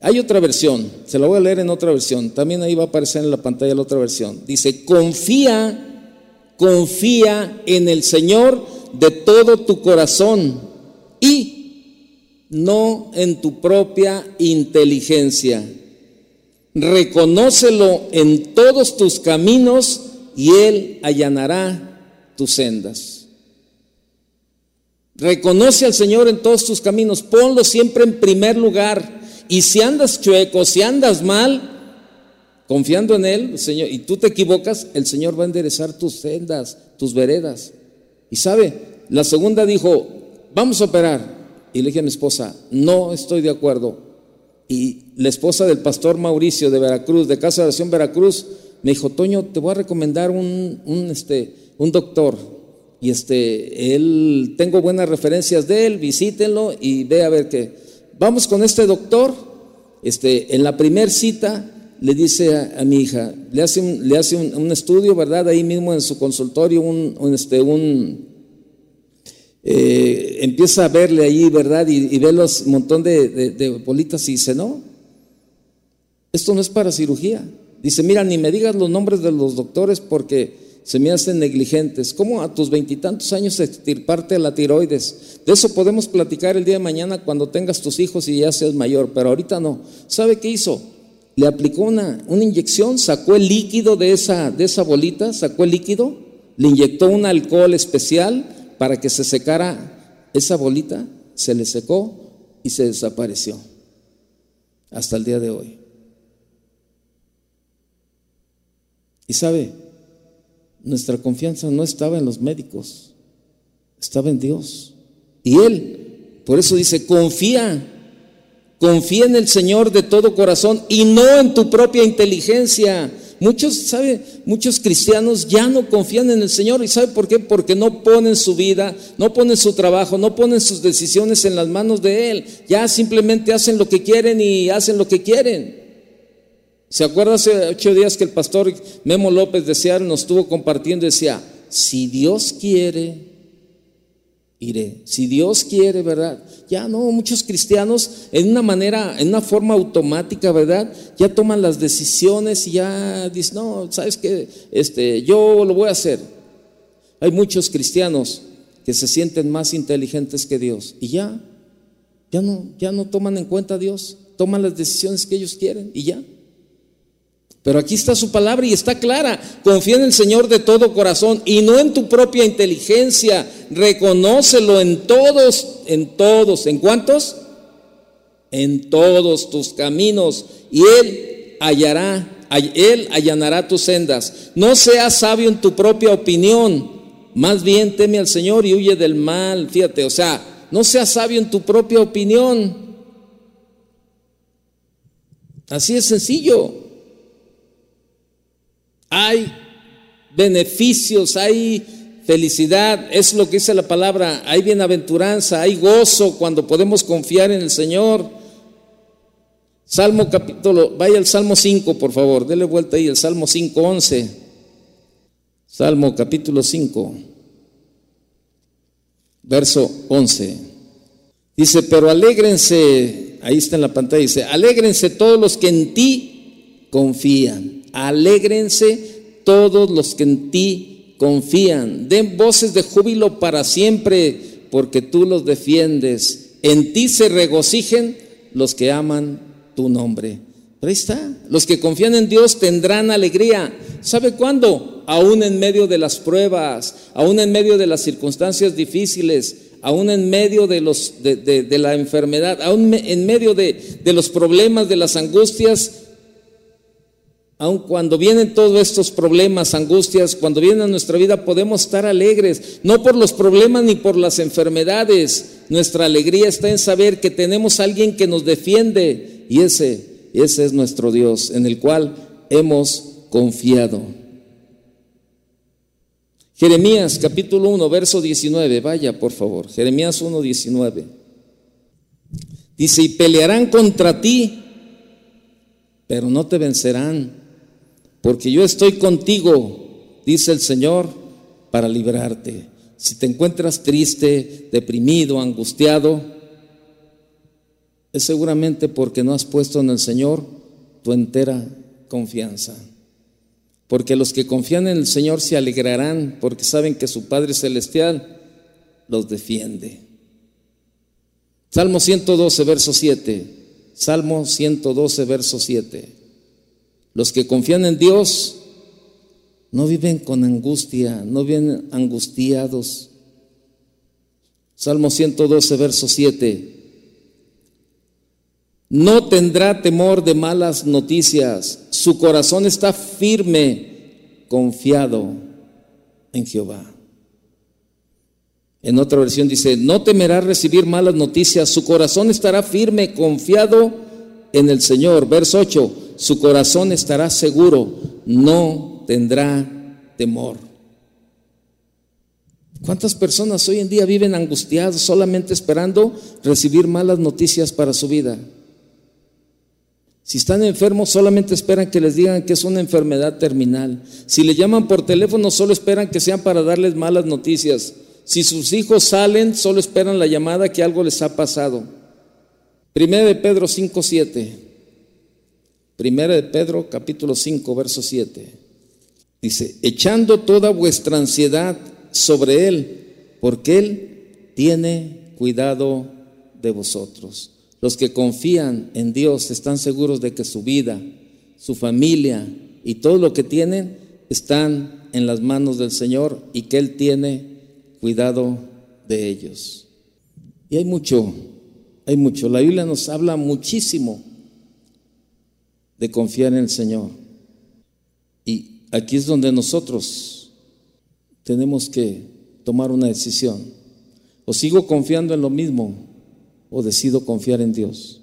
Hay otra versión, se la voy a leer en otra versión. También ahí va a aparecer en la pantalla la otra versión. Dice, confía, confía en el Señor de todo tu corazón y no en tu propia inteligencia. Reconócelo en todos tus caminos y Él allanará tus sendas. Reconoce al Señor en todos tus caminos, ponlo siempre en primer lugar. Y si andas chueco, si andas mal, confiando en Él, Señor, y tú te equivocas, el Señor va a enderezar tus sendas, tus veredas. Y sabe, la segunda dijo, vamos a operar. Y le dije a mi esposa, no estoy de acuerdo. Y la esposa del pastor Mauricio de Veracruz, de Casa de Oración Veracruz, me dijo, Toño, te voy a recomendar un, un, este, un doctor. Y este, él, tengo buenas referencias de él, visítenlo y ve a ver qué. Vamos con este doctor. Este, en la primer cita le dice a, mi hija, le hace, un, le hace un, estudio, ¿verdad? Ahí mismo en su consultorio, un, este, un, eh, empieza a verle ahí, ¿verdad? Y, ve los montón de, bolitas y dice, no, esto no es para cirugía. Dice, mira, ni me digas los nombres de los doctores porque se me hacen negligentes. ¿Cómo a tus veintitantos años extirparte la tiroides? De eso podemos platicar el día de mañana cuando tengas tus hijos y ya seas mayor, pero ahorita no. ¿Sabe qué hizo? Le aplicó una, inyección, sacó el líquido de esa bolita, sacó el líquido, le inyectó un alcohol especial para que se secara esa bolita, se le secó y se desapareció hasta el día de hoy. Y sabe, nuestra confianza no estaba en los médicos, estaba en Dios. Y Él, por eso dice, confía, confía en el Señor de todo corazón y no en tu propia inteligencia. Muchos, ¿sabe? Muchos cristianos ya no confían en el Señor. ¿Y sabe por qué? Porque no ponen su vida, no ponen su trabajo, no ponen sus decisiones en las manos de Él. Ya simplemente hacen lo que quieren y hacen lo que quieren. ¿Se acuerda hace ocho días que el pastor Memo López de Seattle nos estuvo compartiendo? Decía, si Dios quiere, iré. Si Dios quiere, ¿verdad? Ya no, muchos cristianos en una manera, en una forma automática, ¿verdad? Ya toman las decisiones y ya dicen, no, ¿sabes qué? Este, yo lo voy a hacer. Hay muchos cristianos que se sienten más inteligentes que Dios y ya, ya no, ya no toman en cuenta a Dios, toman las decisiones que ellos quieren y ya. Pero aquí está su palabra y está clara. Confía en el Señor de todo corazón y no en tu propia inteligencia. Reconócelo en todos, en todos. ¿En cuántos? En todos tus caminos. Y Él hallará, Él allanará tus sendas. No seas sabio en tu propia opinión. Más bien teme al Señor y huye del mal. Fíjate, o sea, no seas sabio en tu propia opinión. Así es sencillo. Hay beneficios, hay felicidad, es lo que dice la palabra, hay bienaventuranza, hay gozo cuando podemos confiar en el Señor. Salmo capítulo, vaya al Salmo 5, por favor, dele vuelta ahí, el Salmo 5, 11. Salmo capítulo 5, verso 11. Dice, pero alégrense, ahí está en la pantalla, dice, alégrense todos los que en ti confían Alégrense todos los que en ti confían. Den voces de júbilo para siempre, porque tú los defiendes. En ti se regocijen los que aman tu nombre. ahí está. Los que confían en Dios tendrán alegría. ¿Sabe cuándo? Aún en medio de las pruebas, aún en medio de las circunstancias difíciles, aún en medio de, los, de, la enfermedad, aún en medio de los problemas, de las angustias, aun cuando vienen todos estos problemas, angustias, cuando vienen a nuestra vida, podemos estar alegres, no por los problemas ni por las enfermedades. Nuestra alegría está en saber que tenemos a alguien que nos defiende y ese, ese es nuestro Dios, en el cual hemos confiado. Jeremías capítulo 1, verso 19, vaya por favor, Jeremías 1, 19. Dice, y pelearán contra ti, pero no te vencerán porque yo estoy contigo, dice el Señor, para librarte. Si te encuentras triste, deprimido, angustiado, es seguramente porque no has puesto en el Señor tu entera confianza. Porque los que confían en el Señor se alegrarán porque saben que su Padre Celestial los defiende. Salmo 112, verso 7. Salmo 112, verso 7. Los que confían en Dios no viven con angustia, no viven angustiados. Salmo 112, verso 7. No tendrá temor de malas noticias. Su corazón está firme, confiado en Jehová. En otra versión dice, no temerá recibir malas noticias. Su corazón estará firme, confiado en el Señor. Verso 8 su corazón estará seguro, no tendrá temor. ¿Cuántas personas hoy en día viven angustiadas solamente esperando recibir malas noticias para su vida? Si están enfermos, solamente esperan que les digan que es una enfermedad terminal. Si le llaman por teléfono, solo esperan que sean para darles malas noticias. Si sus hijos salen, solo esperan la llamada que algo les ha pasado. Primera de Pedro 5, 7. Primera de Pedro, capítulo 5, verso 7. Dice, echando toda vuestra ansiedad sobre Él, porque Él tiene cuidado de vosotros. Los que confían en Dios están seguros de que su vida, su familia y todo lo que tienen están en las manos del Señor y que Él tiene cuidado de ellos. Y hay mucho, hay mucho. La Biblia nos habla muchísimo de confiar en el Señor. Y aquí es donde nosotros tenemos que tomar una decisión. O sigo confiando en lo mismo o decido confiar en Dios.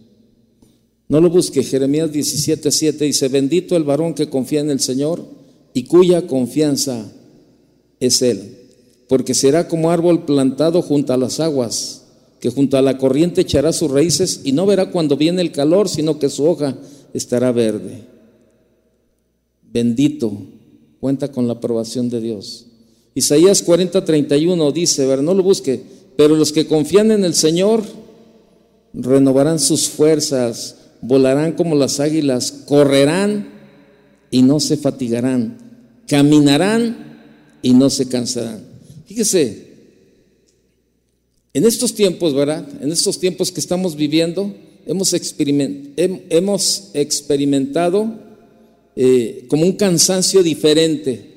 No lo busque. Jeremías 17:7 dice, bendito el varón que confía en el Señor y cuya confianza es Él, porque será como árbol plantado junto a las aguas, que junto a la corriente echará sus raíces y no verá cuando viene el calor, sino que su hoja estará verde. Bendito, cuenta con la aprobación de Dios. Isaías 40, 31 dice, ver, no lo busque, pero los que confían en el Señor renovarán sus fuerzas, volarán como las águilas, correrán y no se fatigarán, caminarán y no se cansarán. Fíjese, en estos tiempos, ¿verdad? En estos tiempos que estamos viviendo, hemos, experimentado eh, como un cansancio diferente.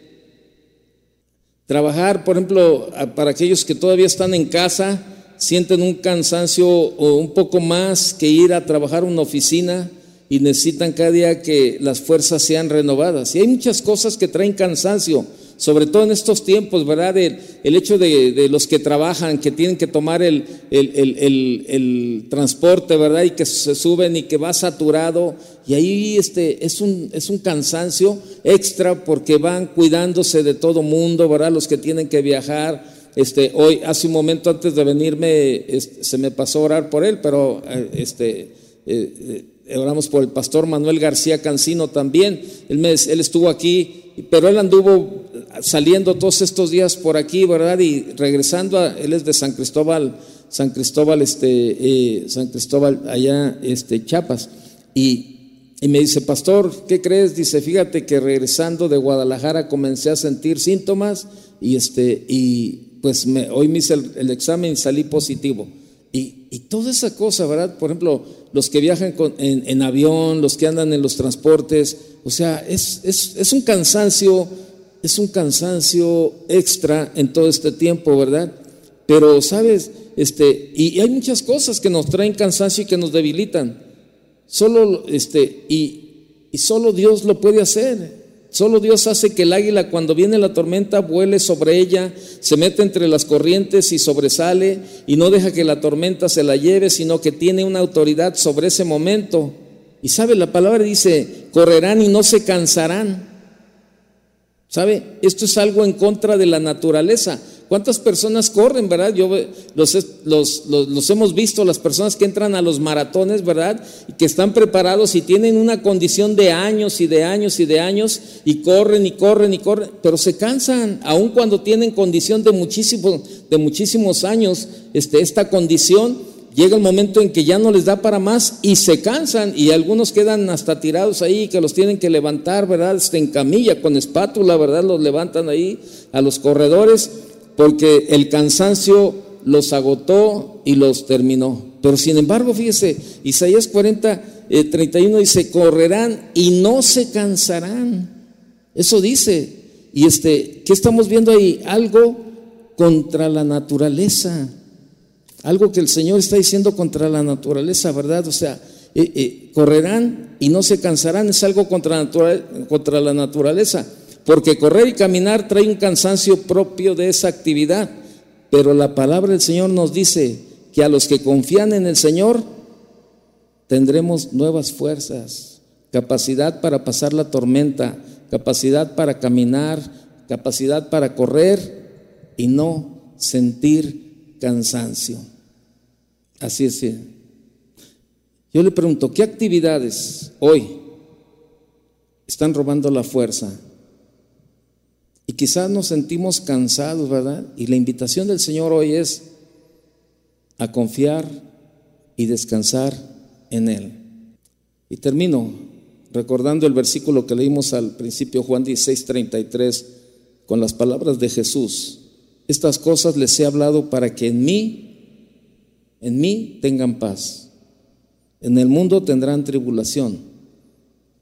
Trabajar, por ejemplo, para aquellos que todavía están en casa, sienten un cansancio o un poco más que ir a trabajar una oficina y necesitan cada día que las fuerzas sean renovadas. Y hay muchas cosas que traen cansancio sobre todo en estos tiempos, ¿verdad? El, hecho de, los que trabajan, que tienen que tomar el, transporte, ¿verdad? Y que se suben y que va saturado. Y ahí este, es, un, es un cansancio extra porque van cuidándose de todo mundo, ¿verdad? Los que tienen que viajar. Este, hoy, hace un momento antes de venirme, se me pasó a orar por él, pero eh, este, eh, oramos por el pastor Manuel García Cancino también. Él estuvo aquí pero él anduvo saliendo todos estos días por aquí, ¿verdad? Y regresando, a, él es de San Cristóbal, San Cristóbal, este, eh, San Cristóbal, allá, este, Chiapas. Y, me dice, pastor, ¿qué crees? Dice, fíjate que regresando de Guadalajara comencé a sentir síntomas y, este, y pues hoy me hice el, examen y salí positivo. Y, y, toda esa cosa, ¿verdad? Por ejemplo, los que viajan en, en, avión, los que andan en los transportes, o sea, es, es, es un cansancio es un cansancio extra en todo este tiempo, ¿verdad? Pero, ¿sabes? Este, y hay muchas cosas que nos traen cansancio y que nos debilitan. Solo, este, y y solo Dios lo puede hacer. Solo Dios hace que el águila cuando viene la tormenta vuele sobre ella, se mete entre las corrientes y sobresale y no deja que la tormenta se la lleve, sino que tiene una autoridad sobre ese momento. Y sabe, la palabra dice, correrán y no se cansarán. ¿Sabe? Esto es algo en contra de la naturaleza. ¿Cuántas personas corren, verdad? Yo los, los, los, hemos visto, las personas que entran a los maratones, ¿verdad? Y que están preparados y tienen una condición de años y de años y de años y corren y corren y corren, pero se cansan, aun cuando tienen condición de, muchísimo, de muchísimos años, este, esta condición, llega el momento en que ya no les da para más y se cansan y algunos quedan hasta tirados ahí que los tienen que levantar, ¿verdad? Este, en camilla, con espátula, ¿verdad? Los levantan ahí a los corredores porque el cansancio los agotó y los terminó. Pero sin embargo, fíjese, Isaías 40, 31 eh, dice, correrán y no se cansarán. Eso dice. Y este, ¿qué estamos viendo ahí? Algo contra la naturaleza. Algo que el Señor está diciendo contra la naturaleza, ¿verdad? O sea, eh, eh, correrán y no se cansarán, es algo contra, contra la naturaleza porque correr y caminar trae un cansancio propio de esa actividad. Pero la palabra del Señor nos dice que a los que confían en el Señor tendremos nuevas fuerzas, capacidad para pasar la tormenta, capacidad para caminar, capacidad para correr y no sentir cansancio. Así es. Yo le pregunto, ¿qué actividades hoy están robando la fuerza y quizás nos sentimos cansados, ¿verdad? Y la invitación del Señor hoy es a confiar y descansar en Él. Y termino recordando el versículo que leímos al principio, Juan 16, 33, con las palabras de Jesús. Estas cosas les he hablado para que en mí, en mí tengan paz. En el mundo tendrán tribulación,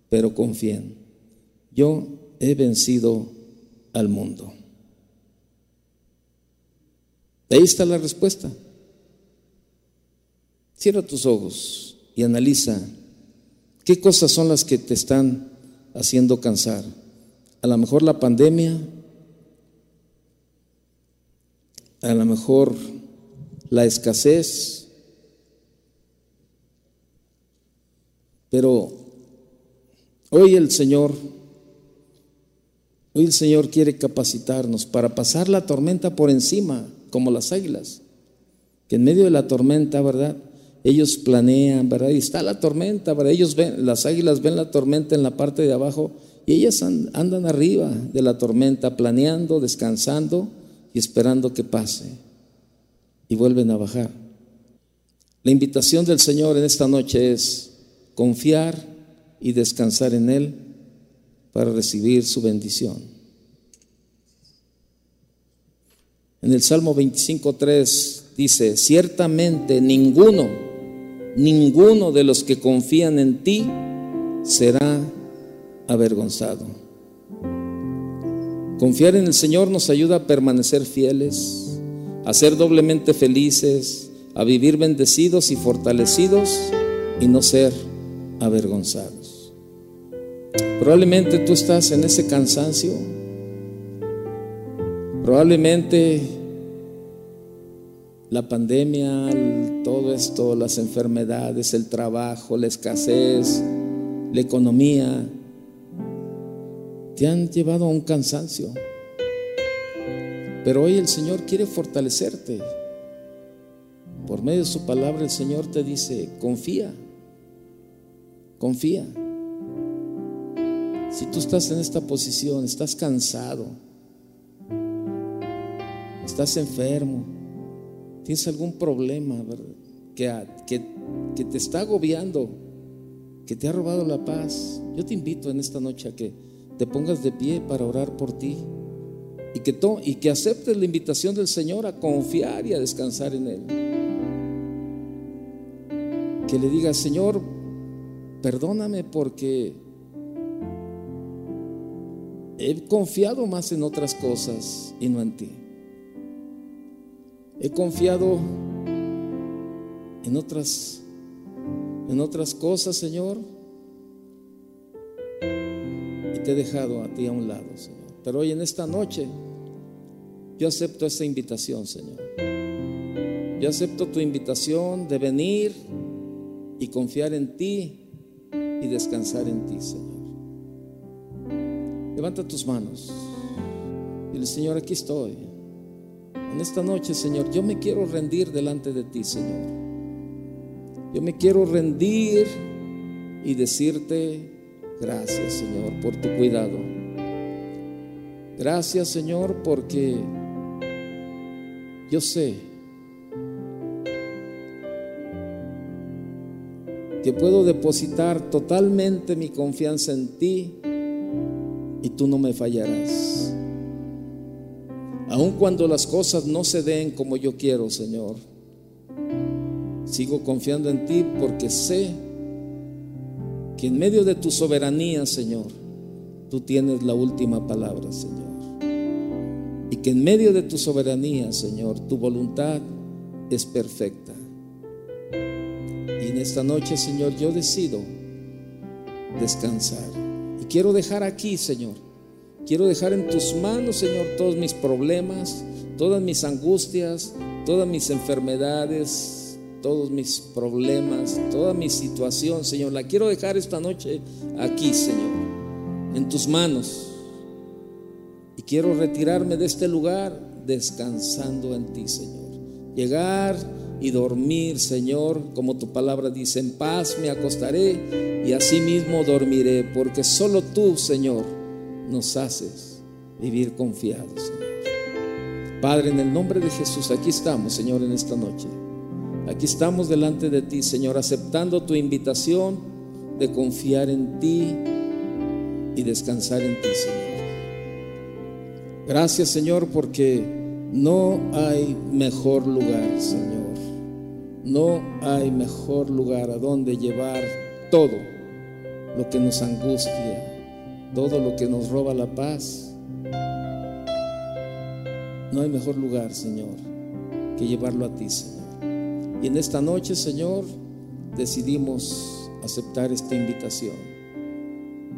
pero confíen. Yo he vencido al mundo. Ahí está la respuesta. Cierra tus ojos y analiza qué cosas son las que te están haciendo cansar. A lo mejor la pandemia, a lo mejor la escasez, pero hoy el Señor Hoy el Señor quiere capacitarnos para pasar la tormenta por encima, como las águilas, que en medio de la tormenta, ¿verdad? Ellos planean, ¿verdad? Y está la tormenta, ¿verdad? Ellos ven, las águilas ven la tormenta en la parte de abajo y ellas andan arriba de la tormenta, planeando, descansando y esperando que pase. Y vuelven a bajar. La invitación del Señor en esta noche es confiar y descansar en Él para recibir su bendición. En el Salmo 25.3 dice, ciertamente ninguno, ninguno de los que confían en ti será avergonzado. Confiar en el Señor nos ayuda a permanecer fieles, a ser doblemente felices, a vivir bendecidos y fortalecidos y no ser avergonzados. Probablemente tú estás en ese cansancio. Probablemente la pandemia, todo esto, las enfermedades, el trabajo, la escasez, la economía, te han llevado a un cansancio. Pero hoy el Señor quiere fortalecerte. Por medio de su palabra el Señor te dice, confía, confía. Si tú estás en esta posición, estás cansado, estás enfermo, tienes algún problema que, que, que te está agobiando, que te ha robado la paz, yo te invito en esta noche a que te pongas de pie para orar por ti y que, y que aceptes la invitación del Señor a confiar y a descansar en Él. Que le digas, Señor, perdóname porque he confiado más en otras cosas y no en ti. He confiado en otras en otras cosas, Señor, y te he dejado a ti a un lado, Señor. Pero hoy en esta noche yo acepto esta invitación, Señor. Yo acepto tu invitación de venir y confiar en ti y descansar en ti, Señor. Levanta tus manos. Dile, Señor, aquí estoy. En esta noche, Señor, yo me quiero rendir delante de ti, Señor. Yo me quiero rendir y decirte gracias, Señor, por tu cuidado. Gracias, Señor, porque yo sé que puedo depositar totalmente mi confianza en ti y tú no me fallarás. Aun cuando las cosas no se den como yo quiero, Señor, sigo confiando en ti porque sé que en medio de tu soberanía, Señor, tú tienes la última palabra, Señor. Y que en medio de tu soberanía, Señor, tu voluntad es perfecta. Y en esta noche, Señor, yo decido descansar. Y quiero dejar aquí, Señor. Quiero dejar en tus manos, Señor, todos mis problemas, todas mis angustias, todas mis enfermedades, todos mis problemas, toda mi situación, Señor. La quiero dejar esta noche aquí, Señor, en tus manos. Y quiero retirarme de este lugar descansando en ti, Señor. Llegar y dormir, Señor, como tu palabra dice, en paz me acostaré y así mismo dormiré, porque solo tú, Señor, nos haces vivir confiados. Padre, en el nombre de Jesús, aquí estamos, Señor, en esta noche. Aquí estamos delante de ti, Señor, aceptando tu invitación de confiar en ti y descansar en ti, Señor. Gracias, Señor, porque no hay mejor lugar, Señor. No hay mejor lugar a donde llevar todo lo que nos angustia, todo lo que nos roba la paz. No hay mejor lugar, Señor, que llevarlo a ti, Señor. Y en esta noche, Señor, decidimos aceptar esta invitación.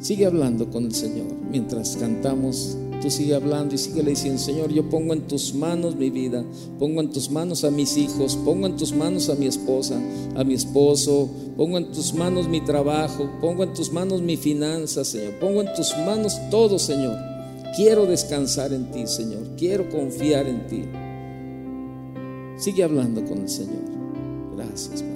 Sigue hablando con el Señor mientras cantamos. Tú sigue hablando y sigue diciendo, Señor, yo pongo en tus manos mi vida, pongo en tus manos a mis hijos, pongo en tus manos a mi esposa, a mi esposo, pongo en tus manos mi trabajo, pongo en tus manos mi finanza, Señor, pongo en tus manos todo, Señor. Quiero descansar en ti, Señor, quiero confiar en ti. Sigue hablando con el Señor. Gracias.